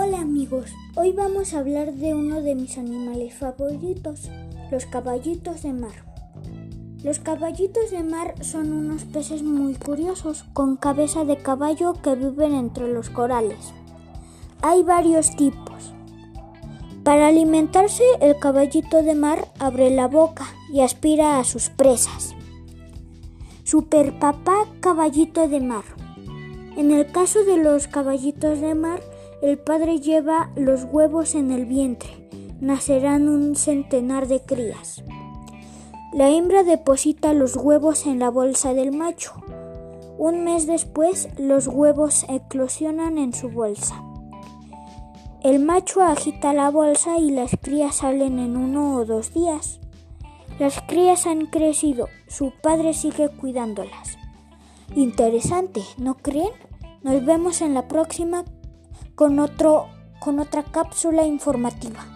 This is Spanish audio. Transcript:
amigos, hoy vamos a hablar de uno de mis animales favoritos, los caballitos de mar. Los caballitos de mar son unos peces muy curiosos, con cabeza de caballo que viven entre los corales. Hay varios tipos. Para alimentarse, el caballito de mar abre la boca y aspira a sus presas. Super papá caballito de mar. En el caso de los caballitos de mar, el padre lleva los huevos en el vientre. Nacerán un centenar de crías. La hembra deposita los huevos en la bolsa del macho. Un mes después, los huevos eclosionan en su bolsa. El macho agita la bolsa y las crías salen en uno o dos días. Las crías han crecido, su padre sigue cuidándolas. Interesante, ¿no creen? Nos vemos en la próxima con, otro, con otra cápsula informativa.